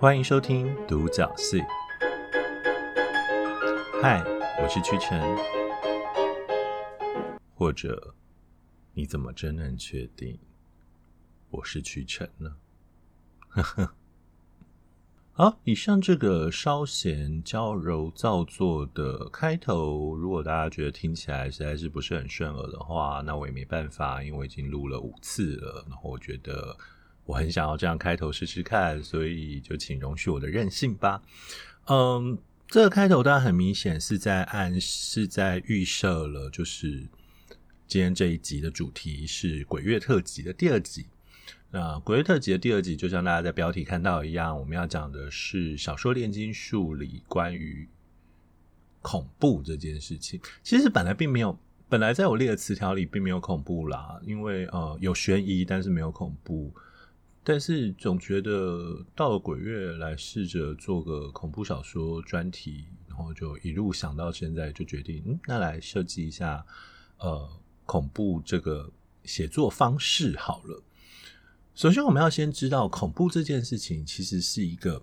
欢迎收听独角戏。嗨，我是屈臣。或者，你怎么真能确定我是屈臣呢？呵呵。好，以上这个稍显娇柔造作的开头，如果大家觉得听起来实在是不是很顺耳的话，那我也没办法，因为我已经录了五次了。然后我觉得。我很想要这样开头试试看，所以就请容许我的任性吧。嗯，这个开头当然很明显是在暗示，在预设了，就是今天这一集的主题是鬼月特辑的第二集。那鬼月特辑的第二集，就像大家在标题看到一样，我们要讲的是小说炼金术里关于恐怖这件事情。其实本来并没有，本来在我列的词条里并没有恐怖啦，因为呃有悬疑，但是没有恐怖。但是总觉得到了鬼月来试着做个恐怖小说专题，然后就一路想到现在，就决定嗯，那来设计一下呃恐怖这个写作方式好了。首先，我们要先知道恐怖这件事情其实是一个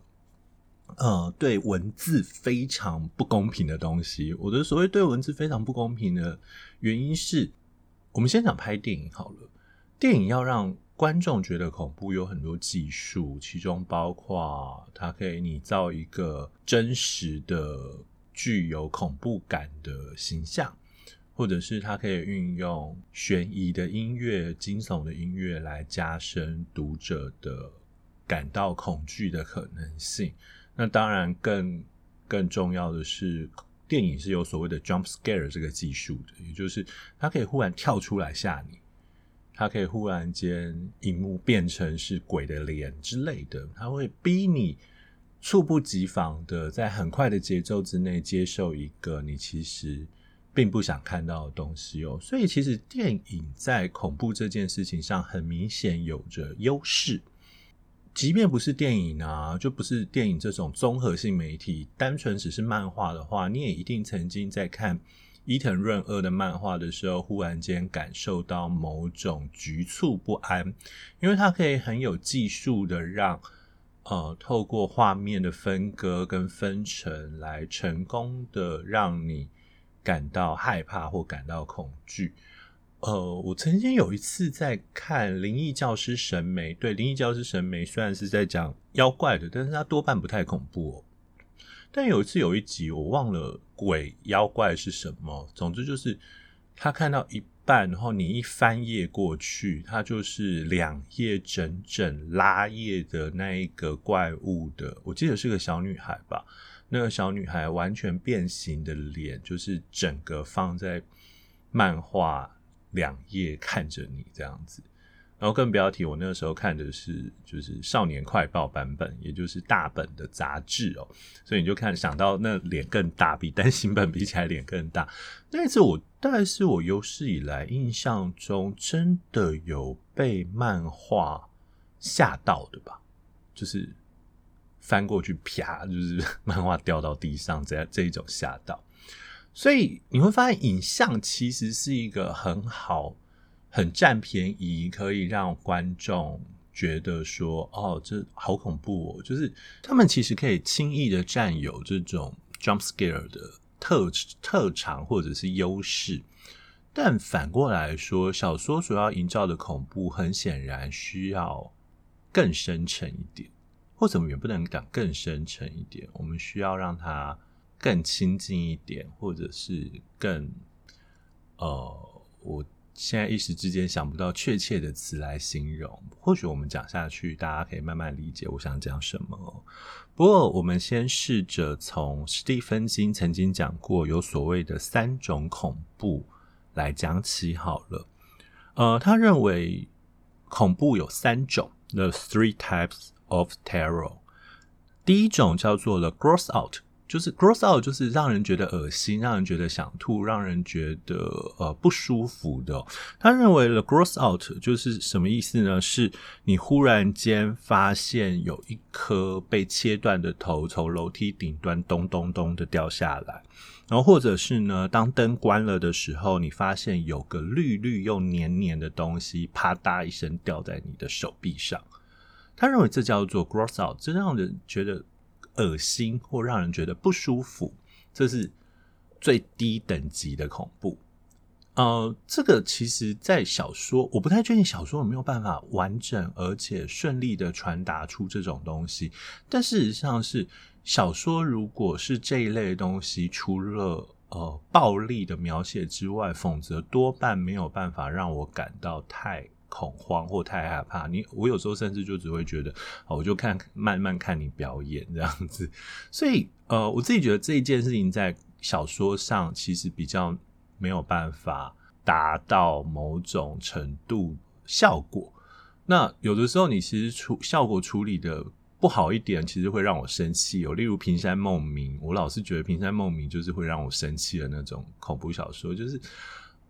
呃对文字非常不公平的东西。我的所谓对文字非常不公平的原因是，我们先讲拍电影好了，电影要让观众觉得恐怖有很多技术，其中包括它可以拟造一个真实的、具有恐怖感的形象，或者是它可以运用悬疑的音乐、惊悚的音乐来加深读者的感到恐惧的可能性。那当然更更重要的是，电影是有所谓的 jump scare 这个技术的，也就是它可以忽然跳出来吓你。它可以忽然间，荧幕变成是鬼的脸之类的，它会逼你猝不及防的在很快的节奏之内接受一个你其实并不想看到的东西哦。所以，其实电影在恐怖这件事情上很明显有着优势。即便不是电影啊，就不是电影这种综合性媒体，单纯只是漫画的话，你也一定曾经在看。伊藤润二的漫画的时候，忽然间感受到某种局促不安，因为他可以很有技术的让，呃，透过画面的分割跟分层来成功的让你感到害怕或感到恐惧。呃，我曾经有一次在看《灵异教师神眉》，对，《灵异教师神眉》虽然是在讲妖怪的，但是它多半不太恐怖哦。但有一次有一集我忘了鬼妖怪是什么，总之就是他看到一半，然后你一翻页过去，它就是两页整整拉页的那一个怪物的，我记得是个小女孩吧，那个小女孩完全变形的脸，就是整个放在漫画两页看着你这样子。然后更不要提，我那个时候看的是就是少年快报版本，也就是大本的杂志哦，所以你就看想到那脸更大，比单行本比起来脸更大。那一次我大概是我有史以来印象中真的有被漫画吓到的吧，就是翻过去啪，就是 漫画掉到地上这样这一种吓到。所以你会发现影像其实是一个很好。很占便宜，可以让观众觉得说：“哦，这好恐怖哦！”就是他们其实可以轻易的占有这种 jump scare 的特特长或者是优势。但反过来说，小说所要营造的恐怖，很显然需要更深沉一点，或者我们也不能讲更深沉一点。我们需要让它更亲近一点，或者是更……呃，我。现在一时之间想不到确切的词来形容，或许我们讲下去，大家可以慢慢理解我想讲什么。不过，我们先试着从史蒂芬金曾经讲过有所谓的三种恐怖来讲起好了。呃，他认为恐怖有三种，the three types of terror。第一种叫做 the gross out。就是 gross out，就是让人觉得恶心，让人觉得想吐，让人觉得呃不舒服的。他认为了 gross out 就是什么意思呢？是你忽然间发现有一颗被切断的头从楼梯顶端咚咚咚的掉下来，然后或者是呢，当灯关了的时候，你发现有个绿绿又黏黏的东西啪嗒一声掉在你的手臂上。他认为这叫做 gross out，这让人觉得恶心或让人觉得不舒服，这是最低等级的恐怖。呃，这个其实，在小说我不太确定小说有没有办法完整而且顺利的传达出这种东西，但事实上是小说如果是这一类东西，除了呃暴力的描写之外，否则多半没有办法让我感到太恐慌或太害怕。你我有时候甚至就只会觉得，我就看慢慢看你表演这样子。所以呃，我自己觉得这一件事情在小说上其实比较。没有办法达到某种程度效果，那有的时候你其实处效果处理的不好一点，其实会让我生气哦。例如《平山梦明》，我老是觉得《平山梦明》就是会让我生气的那种恐怖小说，就是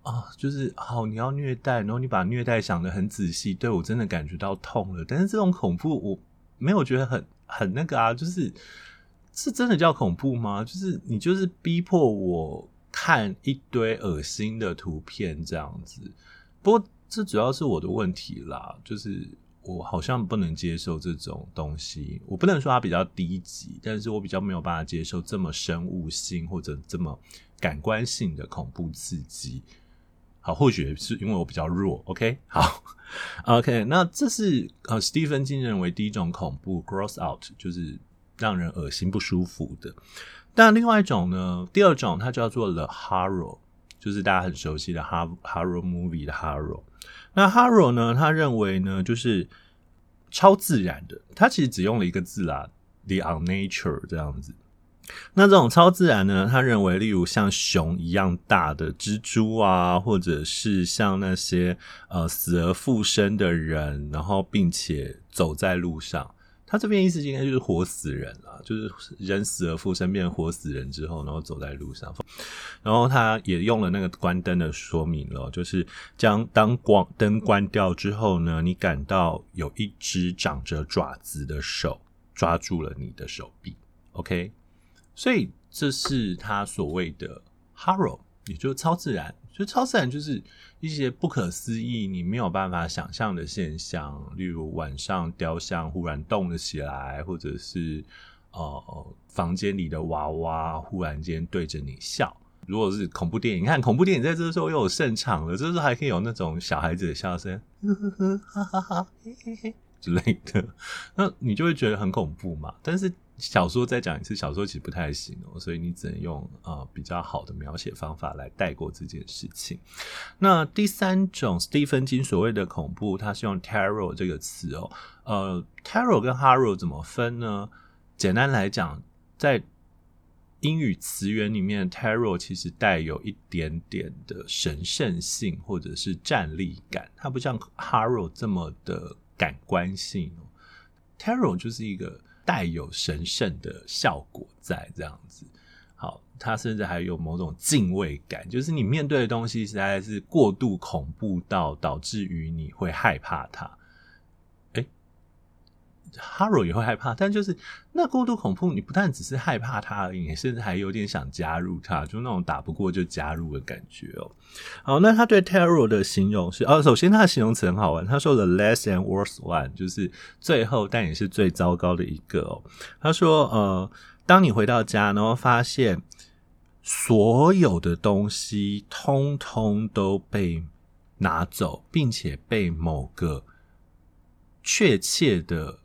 啊，就是好，你要虐待，然后你把虐待想得很仔细，对我真的感觉到痛了。但是这种恐怖我没有觉得很很那个啊，就是是真的叫恐怖吗？就是你就是逼迫我。看一堆恶心的图片这样子，不过这主要是我的问题啦，就是我好像不能接受这种东西。我不能说它比较低级，但是我比较没有办法接受这么生物性或者这么感官性的恐怖刺激。好，或许是因为我比较弱。OK，好，OK，那这是呃，史蒂芬金认为第一种恐怖，gross out，就是让人恶心不舒服的。但另外一种呢，第二种它叫做 The Horror，就是大家很熟悉的 Horror Movie 的 Horror。那 Horror 呢，他认为呢，就是超自然的。他其实只用了一个字啦，The Unnatural 这样子。那这种超自然呢，他认为，例如像熊一样大的蜘蛛啊，或者是像那些呃死而复生的人，然后并且走在路上。他这边意思应该就是活死人了，就是人死而复生变活死人之后，然后走在路上。然后他也用了那个关灯的说明了，就是将当光灯关掉之后呢，你感到有一只长着爪子的手抓住了你的手臂。OK，所以这是他所谓的 horror，也就是超自然。就超自然就是一些不可思议、你没有办法想象的现象，例如晚上雕像忽然动了起来，或者是呃房间里的娃娃忽然间对着你笑。如果是恐怖电影，你看恐怖电影在这时候又有胜场了，这时候还可以有那种小孩子的笑声，呵呵呵，哈哈哈，嘿嘿嘿之类的，那你就会觉得很恐怖嘛。但是小说再讲一次，小说其实不太行哦，所以你只能用呃比较好的描写方法来带过这件事情。那第三种，斯蒂芬金所谓的恐怖，它是用 terror 这个词哦。呃，terror 跟 horror 怎么分呢？简单来讲，在英语词源里面，terror 其实带有一点点的神圣性或者是战栗感，它不像 horror 这么的感官性哦。terror 就是一个。带有神圣的效果在这样子，好，他甚至还有某种敬畏感，就是你面对的东西实在是过度恐怖到导致于你会害怕它。Horror 也会害怕，但就是那过度恐怖，你不但只是害怕他而已，你甚至还有点想加入他，就那种打不过就加入的感觉哦。好，那他对 Terror 的形容是，哦，首先他的形容词很好玩，他说 The less and worst one，就是最后但也是最糟糕的一个哦。他说，呃，当你回到家，然后发现所有的东西通通都被拿走，并且被某个确切的。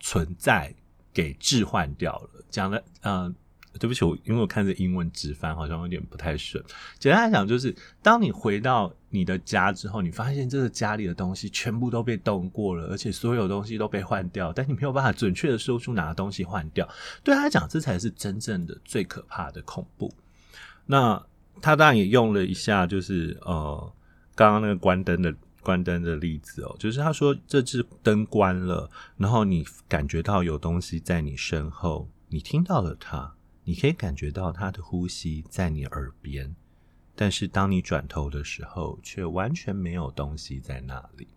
存在给置换掉了，讲的嗯、呃，对不起，我因为我看着英文直翻，好像有点不太顺。简单来讲，就是当你回到你的家之后，你发现这个家里的东西全部都被动过了，而且所有东西都被换掉，但你没有办法准确的说出哪个东西换掉。对他来讲，这才是真正的最可怕的恐怖。那他当然也用了一下，就是呃，刚刚那个关灯的。关灯的例子哦，就是他说这只灯关了，然后你感觉到有东西在你身后，你听到了它，你可以感觉到它的呼吸在你耳边，但是当你转头的时候，却完全没有东西在那里。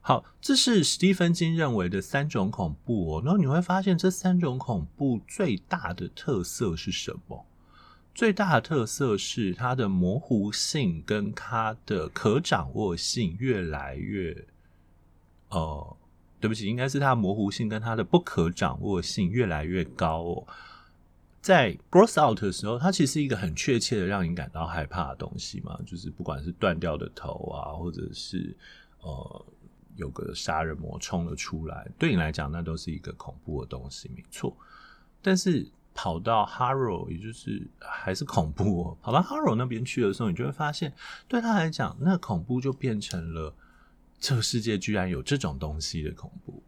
好，这是史蒂芬金认为的三种恐怖哦，然后你会发现这三种恐怖最大的特色是什么？最大的特色是它的模糊性跟它的可掌握性越来越呃对不起，应该是它模糊性跟它的不可掌握性越来越高哦。在 Gross Out 的时候，它其实是一个很确切的让你感到害怕的东西嘛，就是不管是断掉的头啊，或者是呃有个杀人魔冲了出来，对你来讲那都是一个恐怖的东西，没错。但是跑到 Harrow，也就是还是恐怖哦。跑到 Harrow 那边去的时候，你就会发现，对他来讲，那恐怖就变成了这个世界居然有这种东西的恐怖，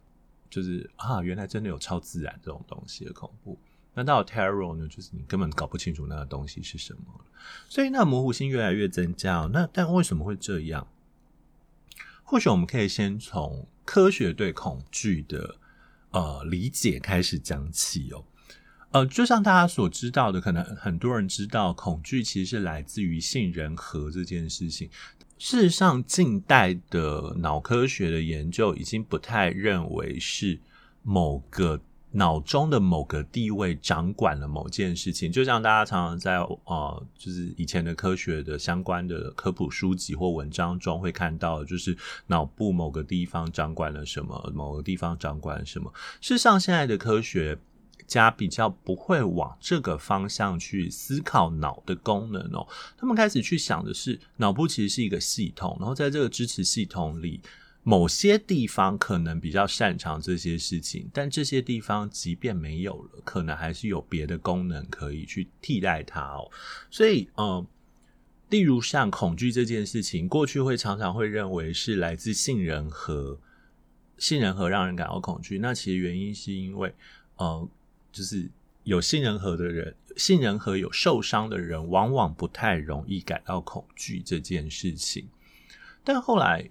就是啊，原来真的有超自然这种东西的恐怖。那到 Terror 呢，就是你根本搞不清楚那个东西是什么，所以那模糊性越来越增加。那但为什么会这样？或许我们可以先从科学对恐惧的呃理解开始讲起哦。呃，就像大家所知道的，可能很多人知道，恐惧其实是来自于杏仁核这件事情。事实上，近代的脑科学的研究已经不太认为是某个。脑中的某个地位掌管了某件事情，就像大家常常在呃，就是以前的科学的相关的科普书籍或文章中会看到，就是脑部某个地方掌管了什么，某个地方掌管了什么。事实上，现在的科学家比较不会往这个方向去思考脑的功能哦，他们开始去想的是，脑部其实是一个系统，然后在这个支持系统里。某些地方可能比较擅长这些事情，但这些地方即便没有了，可能还是有别的功能可以去替代它哦。所以，呃，例如像恐惧这件事情，过去会常常会认为是来自杏仁核，杏仁核让人感到恐惧。那其实原因是因为，呃，就是有杏仁核的人，杏仁核有受伤的人，往往不太容易感到恐惧这件事情。但后来，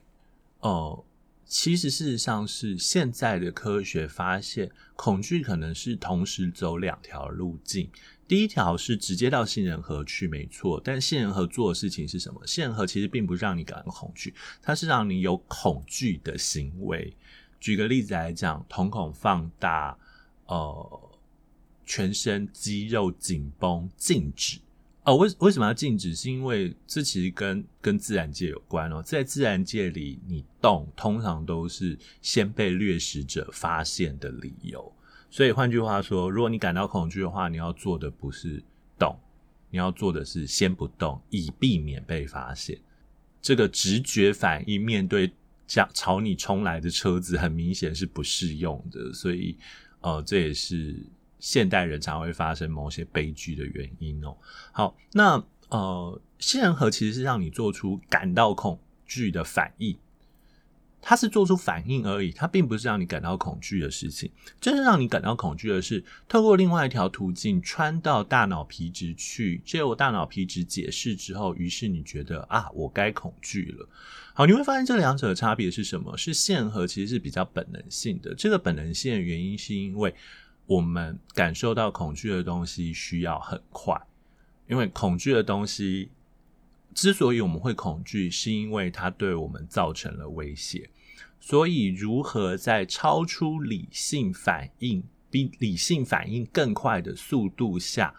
哦，其实事实上是现在的科学发现，恐惧可能是同时走两条路径。第一条是直接到杏仁核去，没错。但杏仁核做的事情是什么？杏仁核其实并不是让你感到恐惧，它是让你有恐惧的行为。举个例子来讲，瞳孔放大，呃，全身肌肉紧绷，静止。哦，为为什么要静止？是因为这其实跟跟自然界有关哦。在自然界里，你动通常都是先被掠食者发现的理由。所以换句话说，如果你感到恐惧的话，你要做的不是动，你要做的是先不动，以避免被发现。这个直觉反应面对将朝你冲来的车子，很明显是不适用的。所以，呃，这也是。现代人常会发生某些悲剧的原因哦。好，那呃，杏仁核其实是让你做出感到恐惧的反应，它是做出反应而已，它并不是让你感到恐惧的事情。真正让你感到恐惧的是，透过另外一条途径穿到大脑皮质去，借由大脑皮质解释之后，于是你觉得啊，我该恐惧了。好，你会发现这两者的差别是什么？是杏仁核其实是比较本能性的，这个本能性的原因是因为。我们感受到恐惧的东西需要很快，因为恐惧的东西之所以我们会恐惧，是因为它对我们造成了威胁。所以，如何在超出理性反应、比理性反应更快的速度下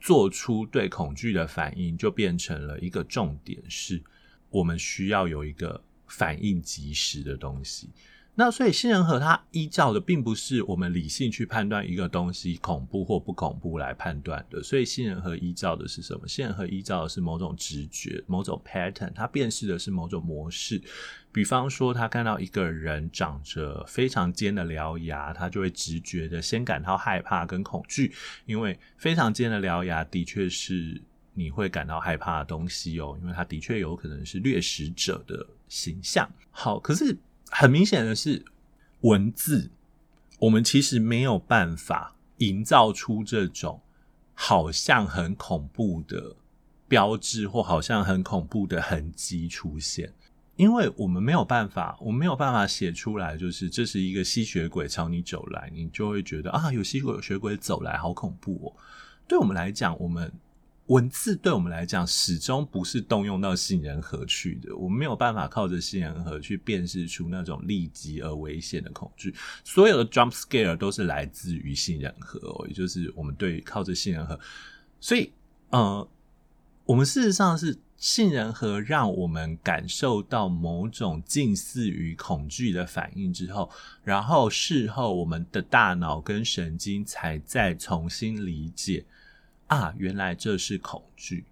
做出对恐惧的反应，就变成了一个重点，是我们需要有一个反应及时的东西。那所以杏仁核它依照的并不是我们理性去判断一个东西恐怖或不恐怖来判断的，所以杏仁核依照的是什么？杏仁核依照的是某种直觉、某种 pattern，它辨识的是某种模式。比方说，他看到一个人长着非常尖的獠牙，他就会直觉的先感到害怕跟恐惧，因为非常尖的獠牙的确是你会感到害怕的东西哦，因为它的确有可能是掠食者的形象。好，可是。很明显的是，文字我们其实没有办法营造出这种好像很恐怖的标志，或好像很恐怖的痕迹出现，因为我们没有办法，我们没有办法写出来，就是这是一个吸血鬼朝你走来，你就会觉得啊，有吸血鬼走来，好恐怖哦。对我们来讲，我们。文字对我们来讲始终不是动用到杏仁核去的，我们没有办法靠着杏仁核去辨识出那种立即而危险的恐惧。所有的 jump scare 都是来自于杏仁核哦，也就是我们对靠着杏仁核。所以，呃，我们事实上是杏仁核让我们感受到某种近似于恐惧的反应之后，然后事后我们的大脑跟神经才再重新理解啊，原来这是恐惧。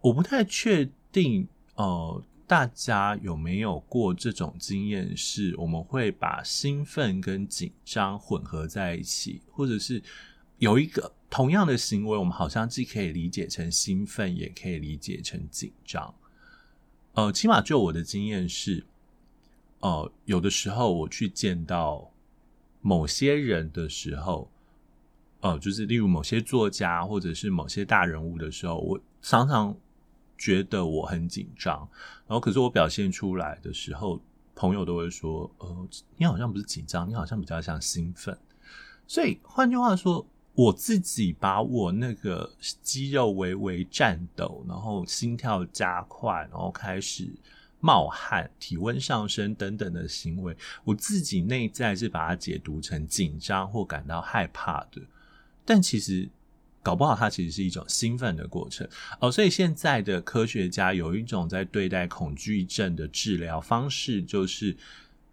我不太确定，呃，大家有没有过这种经验，是我们会把兴奋跟紧张混合在一起，或者是有一个。同样的行为，我们好像既可以理解成兴奋，也可以理解成紧张。呃，起码就我的经验是，呃，有的时候我去见到某些人的时候，呃，就是例如某些作家或者是某些大人物的时候，我常常觉得我很紧张，然后可是我表现出来的时候，朋友都会说：“呃，你好像不是紧张，你好像比较像兴奋。”所以换句话说。我自己把我那个肌肉微微颤抖，然后心跳加快，然后开始冒汗、体温上升等等的行为，我自己内在是把它解读成紧张或感到害怕的。但其实搞不好它其实是一种兴奋的过程哦。所以现在的科学家有一种在对待恐惧症的治疗方式，就是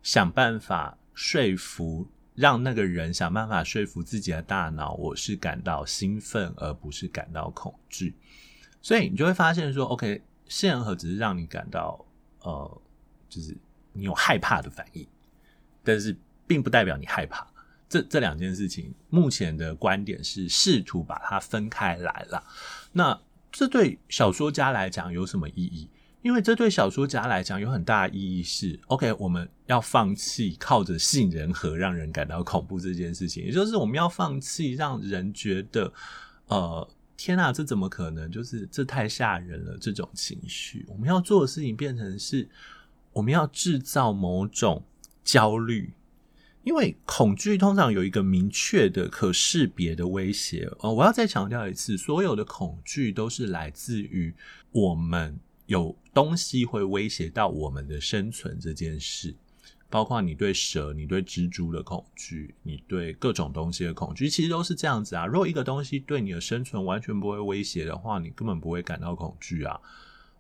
想办法说服。让那个人想办法说服自己的大脑，我是感到兴奋，而不是感到恐惧。所以你就会发现说，OK，杏仁核只是让你感到，呃，就是你有害怕的反应，但是并不代表你害怕。这这两件事情，目前的观点是试图把它分开来了。那这对小说家来讲有什么意义？因为这对小说家来讲有很大意义是，OK，我们要放弃靠着杏仁核让人感到恐怖这件事情，也就是我们要放弃让人觉得，呃，天哪，这怎么可能？就是这太吓人了这种情绪。我们要做的事情变成是，我们要制造某种焦虑，因为恐惧通常有一个明确的、可识别的威胁。呃，我要再强调一次，所有的恐惧都是来自于我们。有东西会威胁到我们的生存这件事，包括你对蛇、你对蜘蛛的恐惧，你对各种东西的恐惧，其实都是这样子啊。如果一个东西对你的生存完全不会威胁的话，你根本不会感到恐惧啊。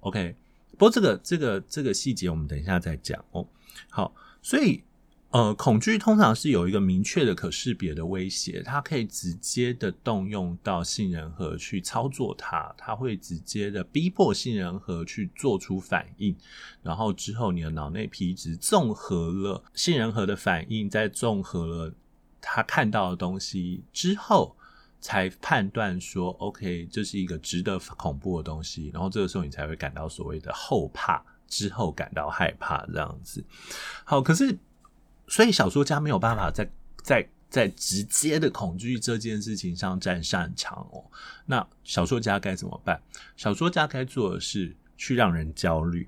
OK，不过这个、这个、这个细节我们等一下再讲哦。好，所以。呃，恐惧通常是有一个明确的、可识别的威胁，它可以直接的动用到杏仁核去操作它，它会直接的逼迫杏仁核去做出反应，然后之后你的脑内皮质综合了杏仁核的反应，再综合了他看到的东西之后，才判断说，OK，这是一个值得恐怖的东西，然后这个时候你才会感到所谓的后怕，之后感到害怕这样子。好，可是。所以小说家没有办法在在在直接的恐惧这件事情上占擅长哦。那小说家该怎么办？小说家该做的是去让人焦虑。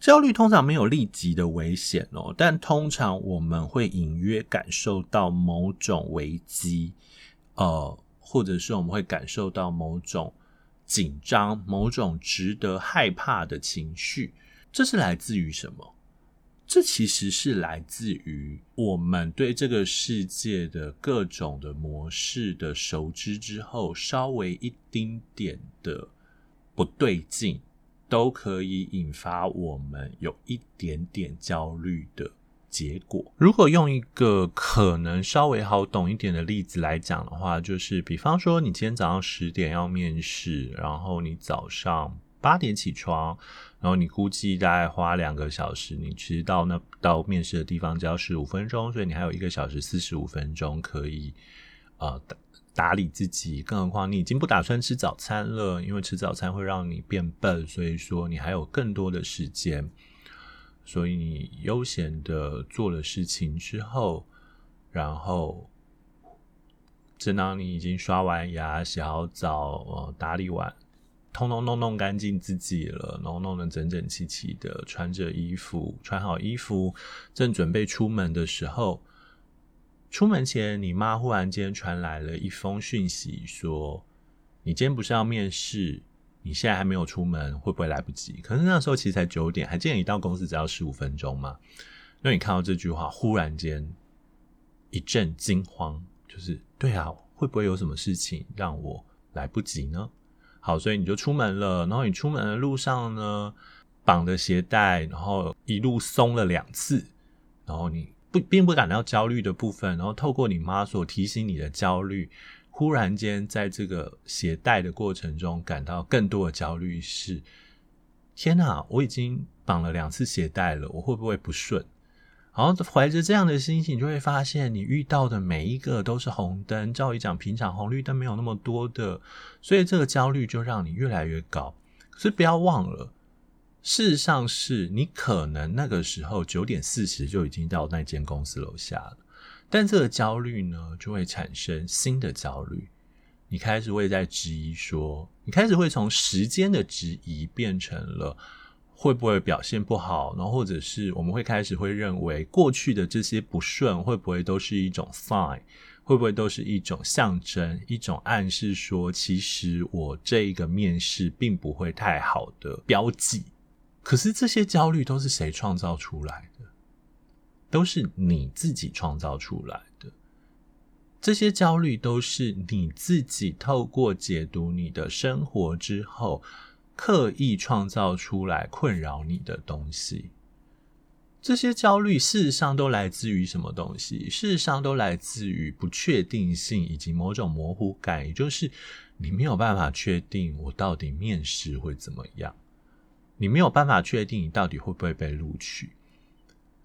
焦虑通常没有立即的危险哦，但通常我们会隐约感受到某种危机，呃，或者是我们会感受到某种紧张、某种值得害怕的情绪。这是来自于什么？这其实是来自于我们对这个世界的各种的模式的熟知之后，稍微一丁点的不对劲，都可以引发我们有一点点焦虑的结果。如果用一个可能稍微好懂一点的例子来讲的话，就是比方说你今天早上十点要面试，然后你早上八点起床。然后你估计大概花两个小时，你其实到那到面试的地方只要十五分钟，所以你还有一个小时四十五分钟可以呃打打理自己。更何况你已经不打算吃早餐了，因为吃早餐会让你变笨，所以说你还有更多的时间。所以你悠闲的做了事情之后，然后正当你已经刷完牙、洗好澡、呃打理完。通通弄弄干净自己了，然后弄得整整齐齐的，穿着衣服，穿好衣服，正准备出门的时候，出门前，你妈忽然间传来了一封讯息，说：“你今天不是要面试？你现在还没有出门，会不会来不及？”可是那时候其实才九点，还记得你到公司只要十五分钟吗？那你看到这句话，忽然间一阵惊慌，就是对啊，会不会有什么事情让我来不及呢？好，所以你就出门了，然后你出门的路上呢，绑着鞋带，然后一路松了两次，然后你不并不感到焦虑的部分，然后透过你妈所提醒你的焦虑，忽然间在这个鞋带的过程中感到更多的焦虑是：天哪，我已经绑了两次鞋带了，我会不会不顺？然后怀着这样的心情，就会发现你遇到的每一个都是红灯。照理讲，平常红绿灯没有那么多的，所以这个焦虑就让你越来越高。可是不要忘了，事实上是你可能那个时候九点四十就已经到那间公司楼下了，但这个焦虑呢，就会产生新的焦虑。你开始会在质疑说，你开始会从时间的质疑变成了。会不会表现不好？然后或者是我们会开始会认为过去的这些不顺会不会都是一种 sign？会不会都是一种象征？一种暗示说，其实我这一个面试并不会太好的标记。可是这些焦虑都是谁创造出来的？都是你自己创造出来的。这些焦虑都是你自己透过解读你的生活之后。刻意创造出来困扰你的东西，这些焦虑事实上都来自于什么东西？事实上都来自于不确定性以及某种模糊感，也就是你没有办法确定我到底面试会怎么样，你没有办法确定你到底会不会被录取。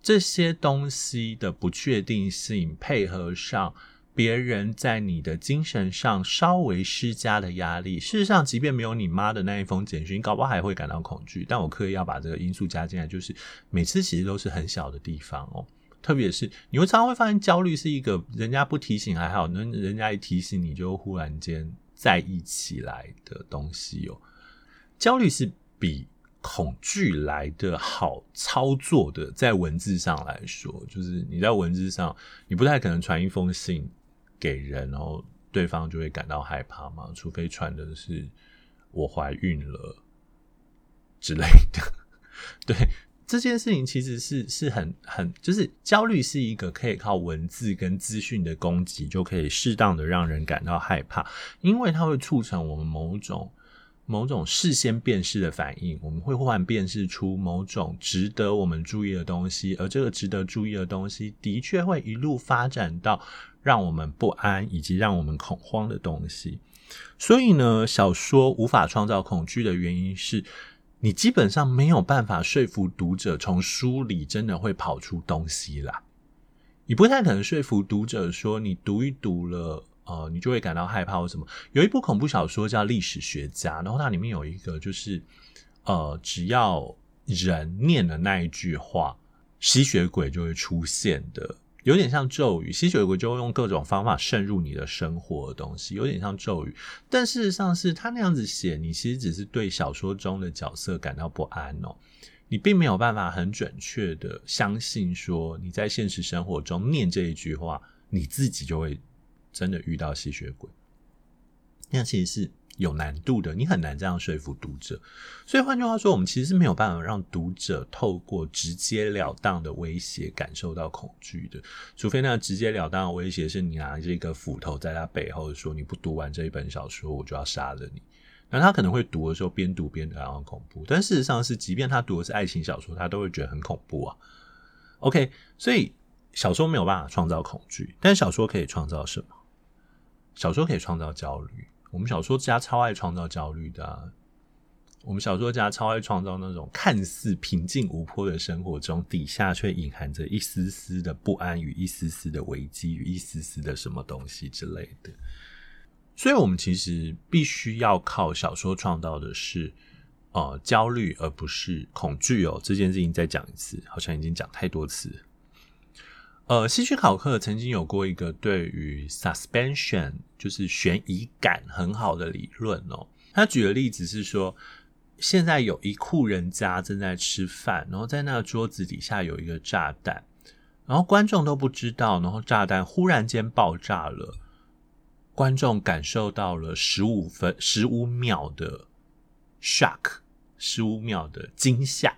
这些东西的不确定性配合上。别人在你的精神上稍微施加的压力，事实上，即便没有你妈的那一封简讯，你搞不好还会感到恐惧。但我刻意要把这个因素加进来，就是每次其实都是很小的地方哦。特别是你会常常会发现，焦虑是一个人家不提醒还好，那人家一提醒你就忽然间在意起来的东西哦。焦虑是比恐惧来的好操作的，在文字上来说，就是你在文字上，你不太可能传一封信。给人，然后对方就会感到害怕嘛？除非传的是我怀孕了之类的。对，这件事情其实是是很很，就是焦虑是一个可以靠文字跟资讯的攻击就可以适当的让人感到害怕，因为它会促成我们某种。某种事先辨识的反应，我们会忽然辨识出某种值得我们注意的东西，而这个值得注意的东西，的确会一路发展到让我们不安以及让我们恐慌的东西。所以呢，小说无法创造恐惧的原因是，你基本上没有办法说服读者从书里真的会跑出东西来，你不太可能说服读者说你读一读了。呃，你就会感到害怕或什么。有一部恐怖小说叫《历史学家》，然后它里面有一个就是，呃，只要人念的那一句话，吸血鬼就会出现的，有点像咒语。吸血鬼就会用各种方法渗入你的生活的东西，有点像咒语。但事实上是他那样子写，你其实只是对小说中的角色感到不安哦，你并没有办法很准确的相信说你在现实生活中念这一句话，你自己就会。真的遇到吸血鬼，那其实是有难度的，你很难这样说服读者。所以换句话说，我们其实是没有办法让读者透过直截了当的威胁感受到恐惧的，除非那直截了当的威胁是你拿这个斧头在他背后说：“你不读完这一本小说，我就要杀了你。”那他可能会读的时候边读边感到恐怖，但事实上是，即便他读的是爱情小说，他都会觉得很恐怖啊。OK，所以小说没有办法创造恐惧，但小说可以创造什么？小说可以创造焦虑，我们小说家超爱创造焦虑的。我们小说家超爱创造那种看似平静无波的生活中，底下却隐含着一丝丝的不安与一丝丝的危机与一丝丝的什么东西之类的。所以，我们其实必须要靠小说创造的是呃焦虑，而不是恐惧哦。这件事情再讲一次，好像已经讲太多次。呃，希区考克曾经有过一个对于 suspension，就是悬疑感很好的理论哦。他举的例子是说，现在有一户人家正在吃饭，然后在那个桌子底下有一个炸弹，然后观众都不知道，然后炸弹忽然间爆炸了，观众感受到了十五分十五秒的 shock，十五秒的惊吓。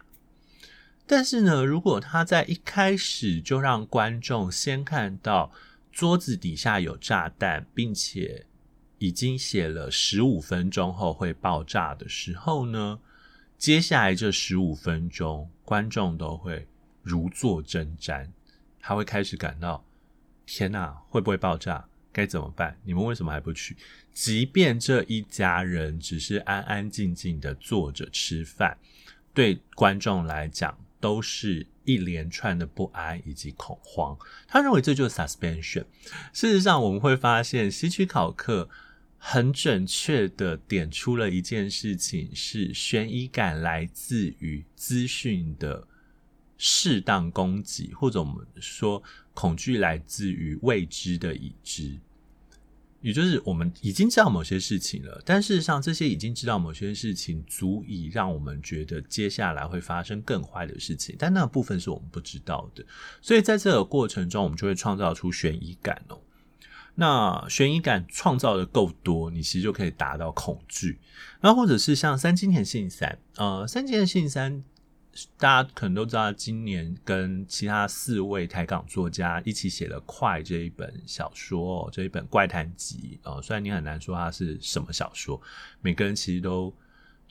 但是呢，如果他在一开始就让观众先看到桌子底下有炸弹，并且已经写了十五分钟后会爆炸的时候呢，接下来这十五分钟，观众都会如坐针毡，他会开始感到天哪，会不会爆炸？该怎么办？你们为什么还不去？即便这一家人只是安安静静的坐着吃饭，对观众来讲都是一连串的不安以及恐慌。他认为这就是 suspension。事实上，我们会发现希区考克。很准确的点出了一件事情，是悬疑感来自于资讯的适当供给，或者我们说恐惧来自于未知的已知。也就是我们已经知道某些事情了，但事实上这些已经知道某些事情，足以让我们觉得接下来会发生更坏的事情，但那部分是我们不知道的。所以在这个过程中，我们就会创造出悬疑感哦。那悬疑感创造的够多，你其实就可以达到恐惧。那或者是像三金田信三，呃，三金田信三，大家可能都知道，今年跟其他四位台港作家一起写了《快》这一本小说，这一本怪谈集。呃，虽然你很难说它是什么小说，每个人其实都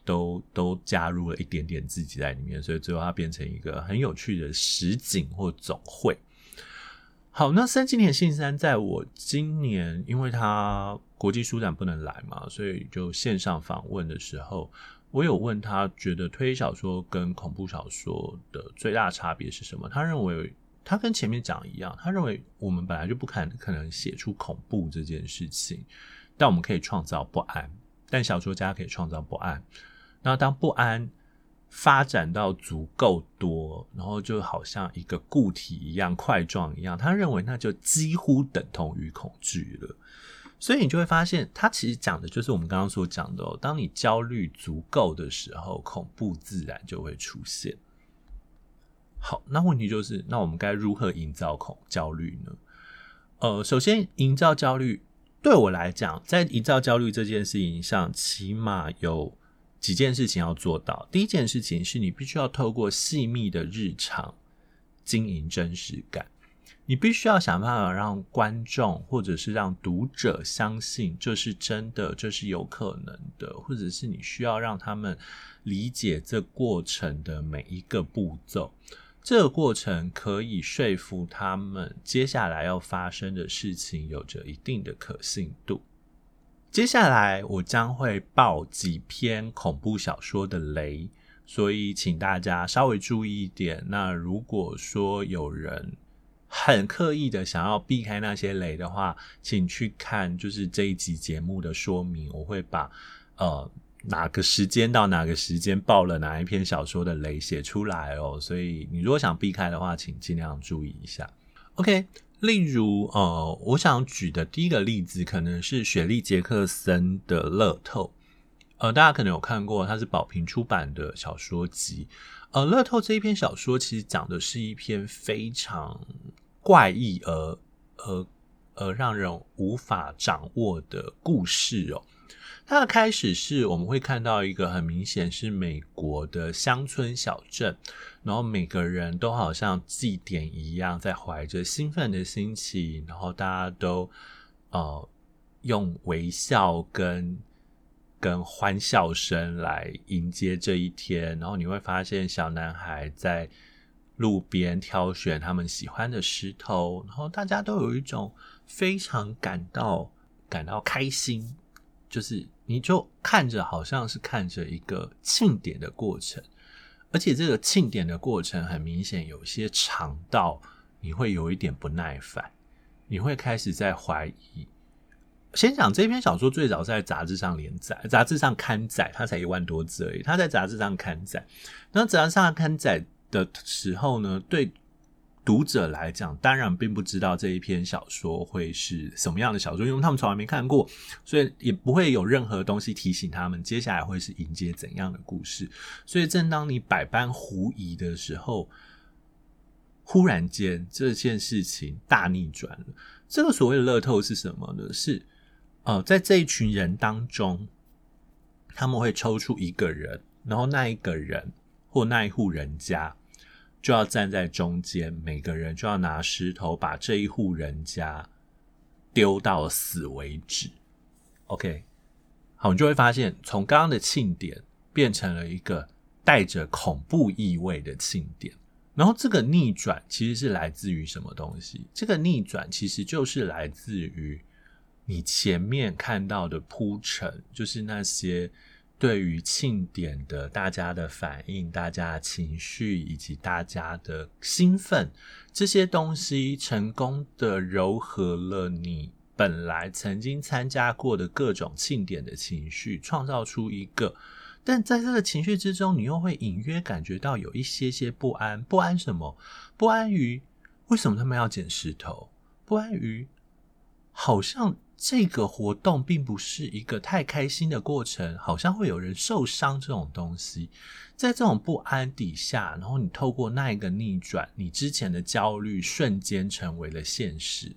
都都加入了一点点自己在里面，所以最后它变成一个很有趣的实景或总会。好，那三津田信三在我今年，因为他国际书展不能来嘛，所以就线上访问的时候，我有问他，觉得推理小说跟恐怖小说的最大差别是什么？他认为，他跟前面讲一样，他认为我们本来就不可能可能写出恐怖这件事情，但我们可以创造不安，但小说家可以创造不安。那当不安发展到足够多，然后就好像一个固体一样块状一样，他认为那就几乎等同于恐惧了。所以你就会发现，他其实讲的就是我们刚刚所讲的，当你焦虑足够的时候，恐怖自然就会出现。好，那问题就是，那我们该如何营造恐焦虑呢？呃，首先营造焦虑，对我来讲，在营造焦虑这件事情上，起码有。几件事情要做到。第一件事情是你必须要透过细密的日常经营真实感，你必须要想办法让观众或者是让读者相信这是真的，这是有可能的，或者是你需要让他们理解这过程的每一个步骤，这个过程可以说服他们接下来要发生的事情有着一定的可信度。接下来我将会爆几篇恐怖小说的雷，所以请大家稍微注意一点。那如果说有人很刻意的想要避开那些雷的话，请去看就是这一集节目的说明，我会把呃哪个时间到哪个时间爆了哪一篇小说的雷写出来哦。所以你如果想避开的话，请尽量注意一下。OK。例如，呃，我想举的第一个例子可能是雪莉·杰克森的《乐透》。呃，大家可能有看过，它是宝瓶出版的小说集。呃，《乐透》这一篇小说其实讲的是一篇非常怪异而、而、而让人无法掌握的故事哦。它的开始是我们会看到一个很明显是美国的乡村小镇，然后每个人都好像祭典一样，在怀着兴奋的心情，然后大家都呃用微笑跟跟欢笑声来迎接这一天。然后你会发现小男孩在路边挑选他们喜欢的石头，然后大家都有一种非常感到感到开心，就是。你就看着，好像是看着一个庆典的过程，而且这个庆典的过程很明显有些长到你会有一点不耐烦，你会开始在怀疑。先讲这篇小说最早在杂志上连载，杂志上刊载，它才一万多字而已。它在杂志上刊载，那杂志上刊载的时候呢，对。读者来讲，当然并不知道这一篇小说会是什么样的小说，因为他们从来没看过，所以也不会有任何东西提醒他们接下来会是迎接怎样的故事。所以，正当你百般狐疑的时候，忽然间这件事情大逆转了。这个所谓的乐透是什么呢？是呃，在这一群人当中，他们会抽出一个人，然后那一个人或那一户人家。就要站在中间，每个人就要拿石头把这一户人家丢到死为止。OK，好，你就会发现，从刚刚的庆典变成了一个带着恐怖意味的庆典。然后这个逆转其实是来自于什么东西？这个逆转其实就是来自于你前面看到的铺陈，就是那些对于庆典的大家的反应、大家的情绪以及大家的兴奋，这些东西成功的糅合了你本来曾经参加过的各种庆典的情绪，创造出一个。但在这个情绪之中，你又会隐约感觉到有一些些不安。不安什么？不安于为什么他们要捡石头？不安于好像这个活动并不是一个太开心的过程，好像会有人受伤这种东西。在这种不安底下，然后你透过那一个逆转，你之前的焦虑瞬间成为了现实，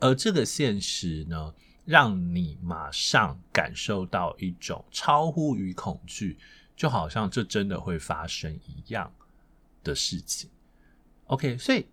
而这个现实呢，让你马上感受到一种超乎于恐惧，就好像这真的会发生一样的事情。OK，所以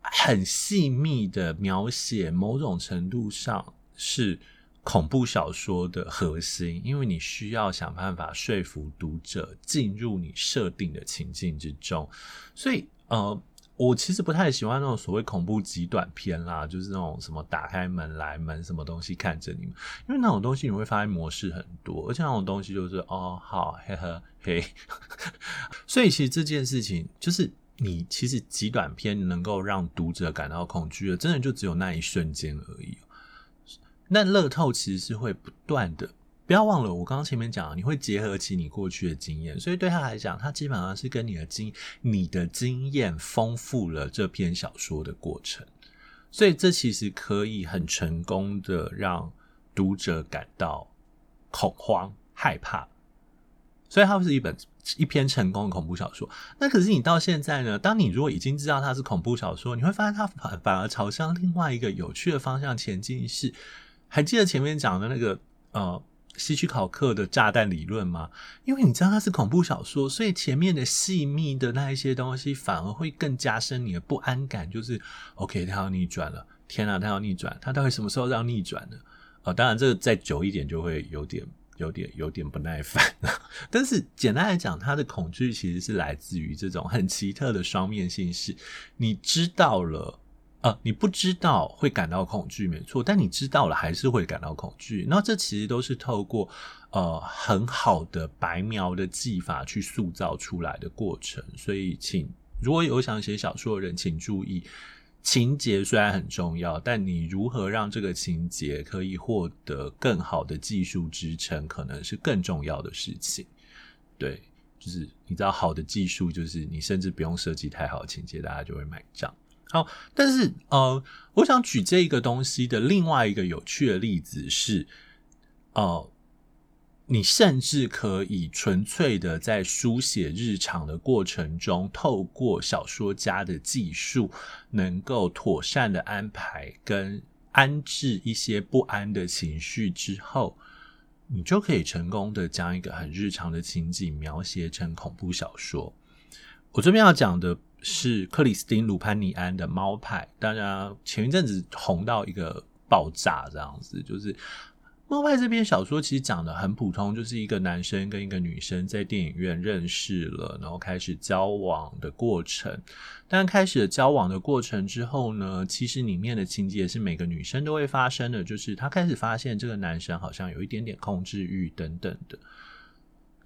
很细密的描写，某种程度上是恐怖小说的核心，因为你需要想办法说服读者进入你设定的情境之中。所以，呃。我其实不太喜欢那种所谓恐怖极短片啦，就是那种什么打开门来门什么东西看着你们，因为那种东西你会发现模式很多，而且那种东西就是哦好嘿呵嘿，所以其实这件事情就是你其实极短片能够让读者感到恐惧的，真的就只有那一瞬间而已。那乐透其实是会不断的。不要忘了，我刚刚前面讲，你会结合起你过去的经验，所以对他来讲，他基本上是跟你的经你的经验丰富了这篇小说的过程，所以这其实可以很成功的让读者感到恐慌、害怕，所以它会是一本一篇成功的恐怖小说。那可是你到现在呢？当你如果已经知道它是恐怖小说，你会发现它反反而朝向另外一个有趣的方向前进。是还记得前面讲的那个呃？希区考克的炸弹理论吗？因为你知道它是恐怖小说，所以前面的细密的那一些东西反而会更加深你的不安感。就是，OK，他要逆转了，天啊，他要逆转，他到底什么时候要逆转呢？哦，当然，这个再久一点就会有点、有点、有点不耐烦了。但是简单来讲，他的恐惧其实是来自于这种很奇特的双面性，是你知道了。呃，你不知道会感到恐惧，没错，但你知道了还是会感到恐惧。那这其实都是透过呃很好的白描的技法去塑造出来的过程。所以，请如果有想写小说的人，请注意，情节虽然很重要，但你如何让这个情节可以获得更好的技术支撑，可能是更重要的事情。对，就是你知道，好的技术就是你甚至不用设计太好的情节，大家就会买账。好，但是呃，我想举这个东西的另外一个有趣的例子是，呃，你甚至可以纯粹的在书写日常的过程中，透过小说家的技术，能够妥善的安排跟安置一些不安的情绪之后，你就可以成功的将一个很日常的情景描写成恐怖小说。我这边要讲的。是克里斯汀·鲁潘尼安的《猫派》，大家前一阵子红到一个爆炸，这样子就是《猫派》这篇小说其实讲的很普通，就是一个男生跟一个女生在电影院认识了，然后开始交往的过程。但开始了交往的过程之后呢，其实里面的情节是每个女生都会发生的，就是她开始发现这个男生好像有一点点控制欲等等的。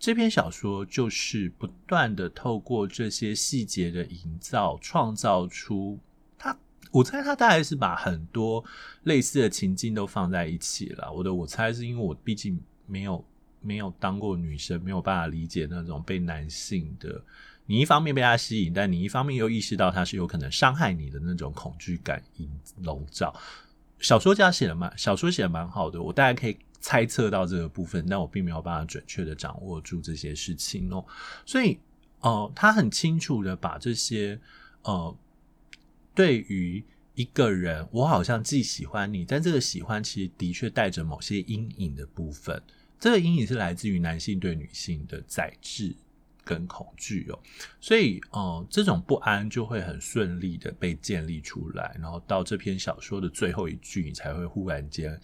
这篇小说就是不断的透过这些细节的营造，创造出他。我猜他大概是把很多类似的情境都放在一起了。我的我猜是因为我毕竟没有没有当过女生，没有办法理解那种被男性的你一方面被他吸引，但你一方面又意识到他是有可能伤害你的那种恐惧感笼笼罩。小说家写的蛮小说写的蛮好的，我大概可以。猜测到这个部分，但我并没有办法准确的掌握住这些事情哦。所以，呃，他很清楚的把这些，呃，对于一个人，我好像既喜欢你，但这个喜欢其实的确带着某些阴影的部分。这个阴影是来自于男性对女性的宰制跟恐惧哦。所以，呃，这种不安就会很顺利的被建立出来，然后到这篇小说的最后一句，你才会忽然间。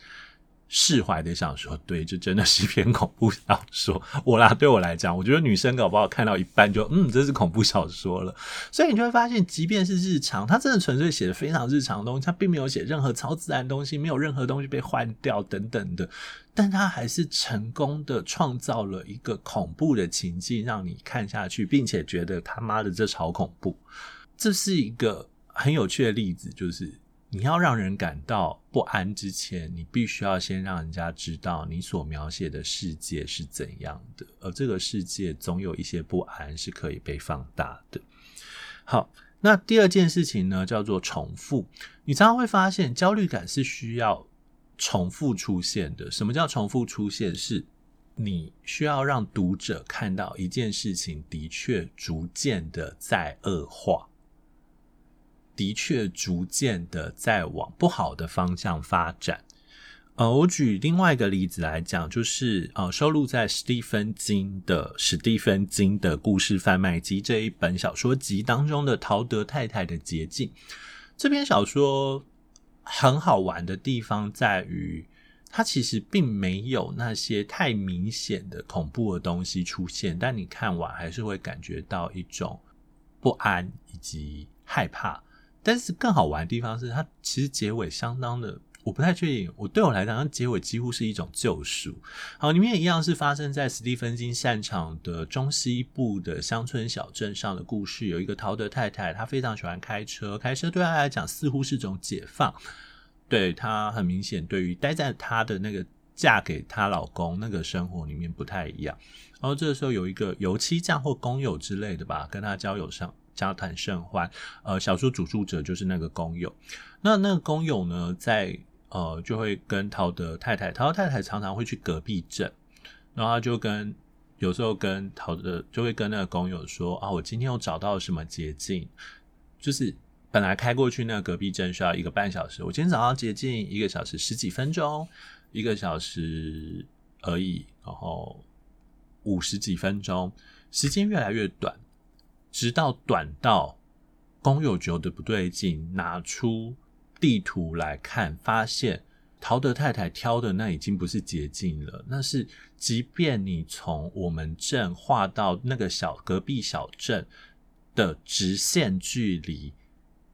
释怀的想说，对，这真的是一篇恐怖小说。我啦，对我来讲，我觉得女生搞不好看到一半就，嗯，这是恐怖小说了。所以你就会发现，即便是日常，它真的纯粹写的非常日常的东西，它并没有写任何超自然的东西，没有任何东西被换掉等等的，但它还是成功的创造了一个恐怖的情境，让你看下去，并且觉得他妈的这超恐怖。这是一个很有趣的例子，就是。你要让人感到不安之前，你必须要先让人家知道你所描写的世界是怎样的，而这个世界总有一些不安是可以被放大的。好，那第二件事情呢，叫做重复。你常常会发现，焦虑感是需要重复出现的。什么叫重复出现？是你需要让读者看到一件事情的确逐渐的在恶化。的确，逐渐的在往不好的方向发展。呃，我举另外一个例子来讲，就是呃，收录在史蒂芬金的《史蒂芬金的故事贩卖机》这一本小说集当中的《陶德太太的捷径》。这篇小说很好玩的地方在于，它其实并没有那些太明显的恐怖的东西出现，但你看完还是会感觉到一种不安以及害怕。但是更好玩的地方是，它其实结尾相当的，我不太确定。我对我来讲，它结尾几乎是一种救赎。好，里面也一样是发生在史蒂芬金擅长的中西部的乡村小镇上的故事。有一个陶德太太，她非常喜欢开车，开车对她来讲似乎是种解放。对，她很明显，对于待在她的那个嫁给她老公那个生活里面不太一样。然后这个时候有一个油漆匠或工友之类的吧，跟她交友上。交谈甚欢，呃，小说主述者就是那个工友。那那个工友呢，在呃就会跟陶德太太，陶德太太常常会去隔壁镇，然后他就跟有时候跟陶德就会跟那个工友说啊，我今天又找到什么捷径，就是本来开过去那个隔壁镇需要一个半小时，我今天找到捷径一个小时十几分钟，一个小时而已，然后五十几分钟，时间越来越短。直到短到工友觉得不对劲，拿出地图来看，发现陶德太太挑的那已经不是捷径了，那是即便你从我们镇画到那个小隔壁小镇的直线距离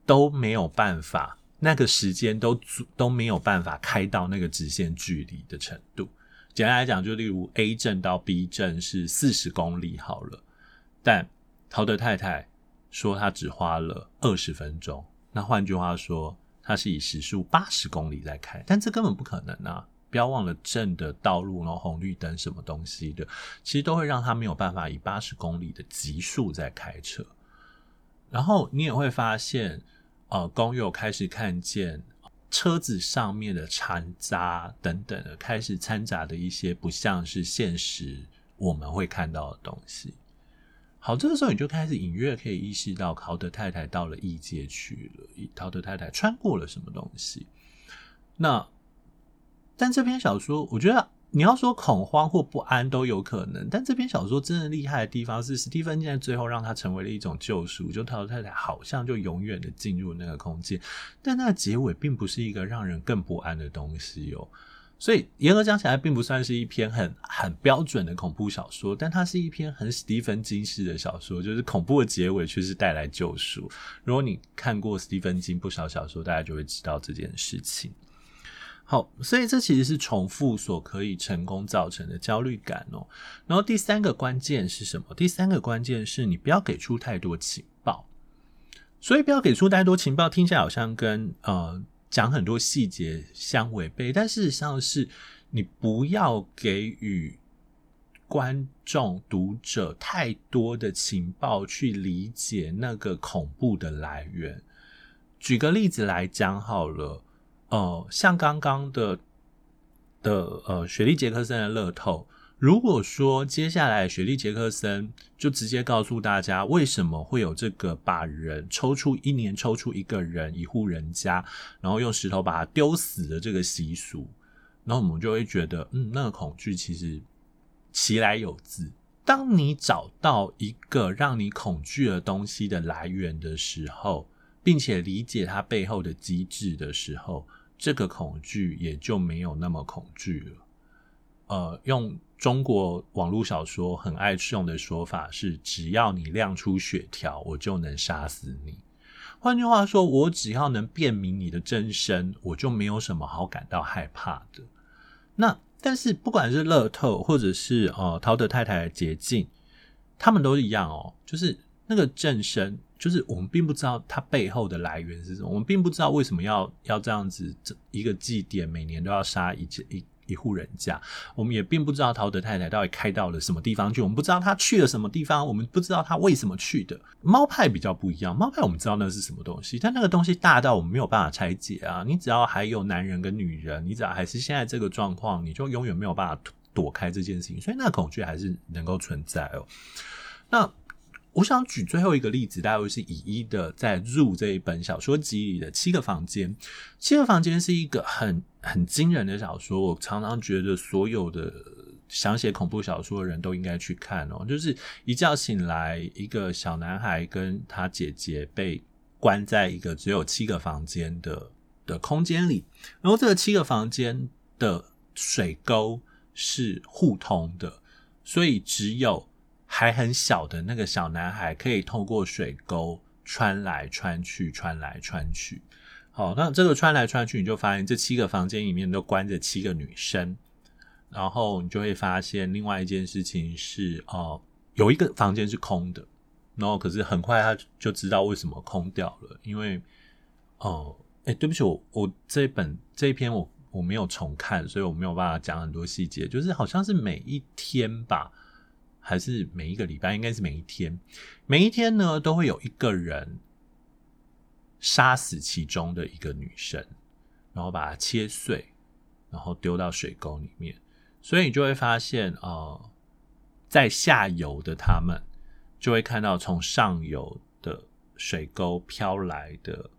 都没有办法，那个时间都都没有办法开到那个直线距离的程度。简单来讲，就例如 A 镇到 B 镇是四十公里好了，但陶德太太说：“她只花了二十分钟。那换句话说，她是以时速八十公里在开，但这根本不可能啊！不要忘了镇的道路，然后红绿灯什么东西的，其实都会让她没有办法以八十公里的极速在开车。然后你也会发现，呃，工友开始看见车子上面的残渣等等的，开始掺杂的一些不像是现实我们会看到的东西。”好，这个时候你就开始隐约可以意识到，陶德太太到了异界去了。陶德太太穿过了什么东西？那但这篇小说，我觉得你要说恐慌或不安都有可能。但这篇小说真的厉害的地方是，史蒂芬在最后让它成为了一种救赎，就陶德太太好像就永远的进入那个空间，但那个结尾并不是一个让人更不安的东西哦。所以严格讲起来，并不算是一篇很很标准的恐怖小说，但它是一篇很史蒂芬金式的小说，就是恐怖的结尾却是带来救赎。如果你看过史蒂芬金不少小说，大家就会知道这件事情。好，所以这其实是重复所可以成功造成的焦虑感哦。然后第三个关键是什么？第三个关键是你不要给出太多情报。所以不要给出太多情报，听起来好像跟呃。讲很多细节相违背，但事实上是你不要给予观众、读者太多的情报去理解那个恐怖的来源。举个例子来讲好了，呃，像刚刚的的呃，雪莉杰克森的乐透。如果说接下来雪莉杰克森就直接告诉大家为什么会有这个把人抽出一年抽出一个人一户人家，然后用石头把他丢死的这个习俗，那我们就会觉得，嗯，那个恐惧其实其来有自。当你找到一个让你恐惧的东西的来源的时候，并且理解它背后的机制的时候，这个恐惧也就没有那么恐惧了。呃，用中国网络小说很爱用的说法是：只要你亮出血条，我就能杀死你。换句话说，我只要能辨明你的真身，我就没有什么好感到害怕的。那但是不管是乐透，或者是呃陶德太太的捷径，他们都一样哦，就是那个真身，就是我们并不知道它背后的来源是什么，我们并不知道为什么要要这样子，一个祭典每年都要杀一一。一户人家，我们也并不知道陶德太太到底开到了什么地方去，我们不知道他去了什么地方，我们不知道他为什么去的。猫派比较不一样，猫派我们知道那是什么东西，但那个东西大到我们没有办法拆解啊！你只要还有男人跟女人，你只要还是现在这个状况，你就永远没有办法躲开这件事情，所以那恐惧还是能够存在哦。那。我想举最后一个例子，大概会是以一的在入这一本小说集里的七个房间。七个房间是一个很很惊人的小说，我常常觉得所有的想写恐怖小说的人都应该去看哦。就是一觉醒来，一个小男孩跟他姐姐被关在一个只有七个房间的的空间里，然后这个七个房间的水沟是互通的，所以只有。还很小的那个小男孩可以透过水沟穿来穿去，穿来穿去。好，那这个穿来穿去，你就发现这七个房间里面都关着七个女生。然后你就会发现另外一件事情是，哦，有一个房间是空的。然后可是很快他就知道为什么空掉了，因为，哦，哎，对不起，我我这本这一篇我我没有重看，所以我没有办法讲很多细节。就是好像是每一天吧。还是每一个礼拜，应该是每一天。每一天呢，都会有一个人杀死其中的一个女生，然后把它切碎，然后丢到水沟里面。所以你就会发现，呃，在下游的他们就会看到从上游的水沟飘来的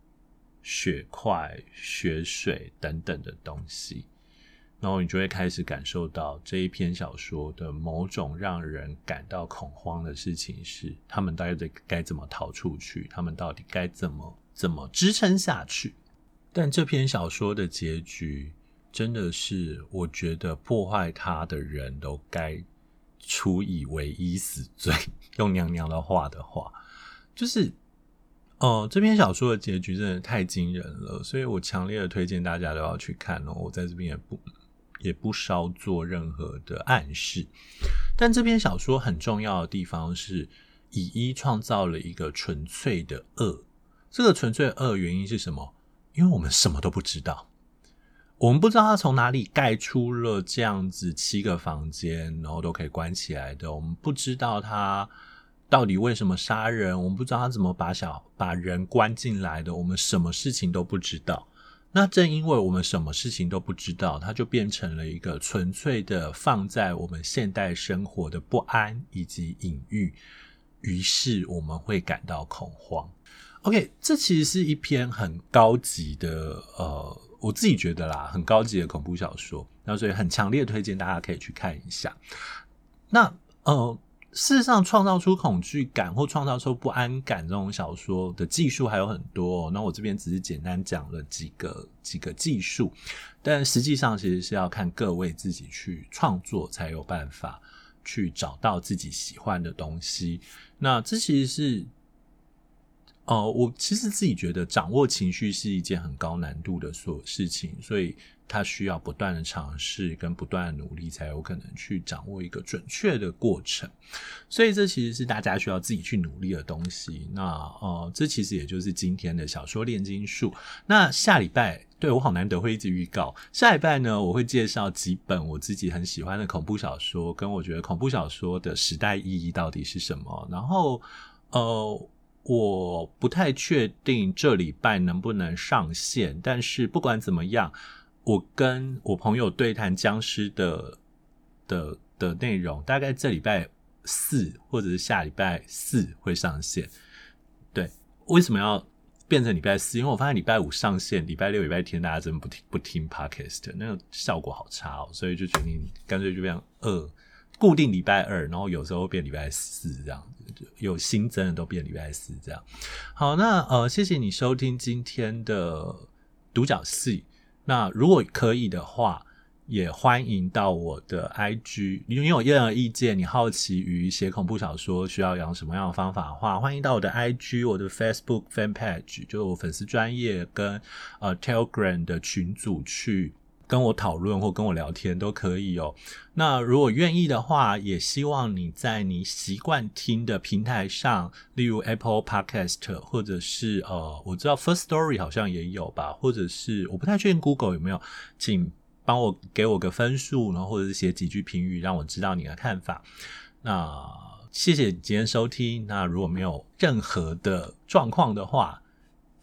血块、血水等等的东西。然后你就会开始感受到这一篇小说的某种让人感到恐慌的事情是：他们到底该怎么逃出去？他们到底该怎么怎么支撑下去？但这篇小说的结局真的是，我觉得破坏它的人都该处以唯一死罪。用娘娘的话的话，就是，哦、这篇小说的结局真的太惊人了，所以我强烈的推荐大家都要去看哦。我在这边也不。也不稍做任何的暗示，但这篇小说很重要的地方是，以一创造了一个纯粹的恶。这个纯粹二原因是什么？因为我们什么都不知道，我们不知道他从哪里盖出了这样子七个房间，然后都可以关起来的。我们不知道他到底为什么杀人，我们不知道他怎么把小把人关进来的。我们什么事情都不知道。那正因为我们什么事情都不知道，它就变成了一个纯粹的放在我们现代生活的不安以及隐喻，于是我们会感到恐慌。OK，这其实是一篇很高级的，呃，我自己觉得啦，很高级的恐怖小说，那所以很强烈推荐大家可以去看一下。那呃。事实上，创造出恐惧感或创造出不安感这种小说的技术还有很多哦。那我这边只是简单讲了几个几个技术，但实际上其实是要看各位自己去创作才有办法去找到自己喜欢的东西。那这其实是，呃，我其实自己觉得掌握情绪是一件很高难度的所事情，所以。他需要不断的尝试跟不断的努力，才有可能去掌握一个准确的过程。所以这其实是大家需要自己去努力的东西。那呃，这其实也就是今天的小说炼金术。那下礼拜，对，我好难得会一直预告，下礼拜呢，我会介绍几本我自己很喜欢的恐怖小说，跟我觉得恐怖小说的时代意义到底是什么。然后呃，我不太确定这礼拜能不能上线，但是不管怎么样。我跟我朋友对谈僵尸的的的内容，大概这礼拜四或者是下礼拜四会上线。对，为什么要变成礼拜四？因为我发现礼拜五上线，礼拜六、礼拜天大家真的不听不听 Podcast，那个效果好差哦，所以就决定干脆就变二固定礼拜二，然后有时候变礼拜四这样，有新增的都变礼拜四这样。好，那呃，谢谢你收听今天的独角戏。那如果可以的话，也欢迎到我的 IG，你有任何意见，你好奇于写恐怖小说需要用什么样的方法的话，欢迎到我的 IG，我的 Facebook fan page，就是我粉丝专业跟呃 Telegram 的群组去跟我讨论或跟我聊天都可以哦。那如果愿意的话，也希望你在你习惯听的平台上，例如 Apple Podcast，或者是呃，我知道 First Story 好像也有吧，或者是我不太确定 Google 有没有，请。帮我给我个分数，然后或者是写几句评语，让我知道你的看法。那谢谢你今天收听。那如果没有任何的状况的话，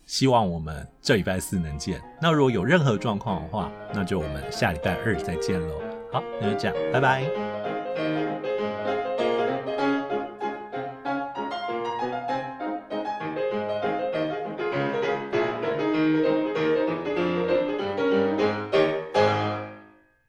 希望我们这礼拜四能见。那如果有任何状况的话，那就我们下礼拜二再见喽。好，那就这样，拜拜。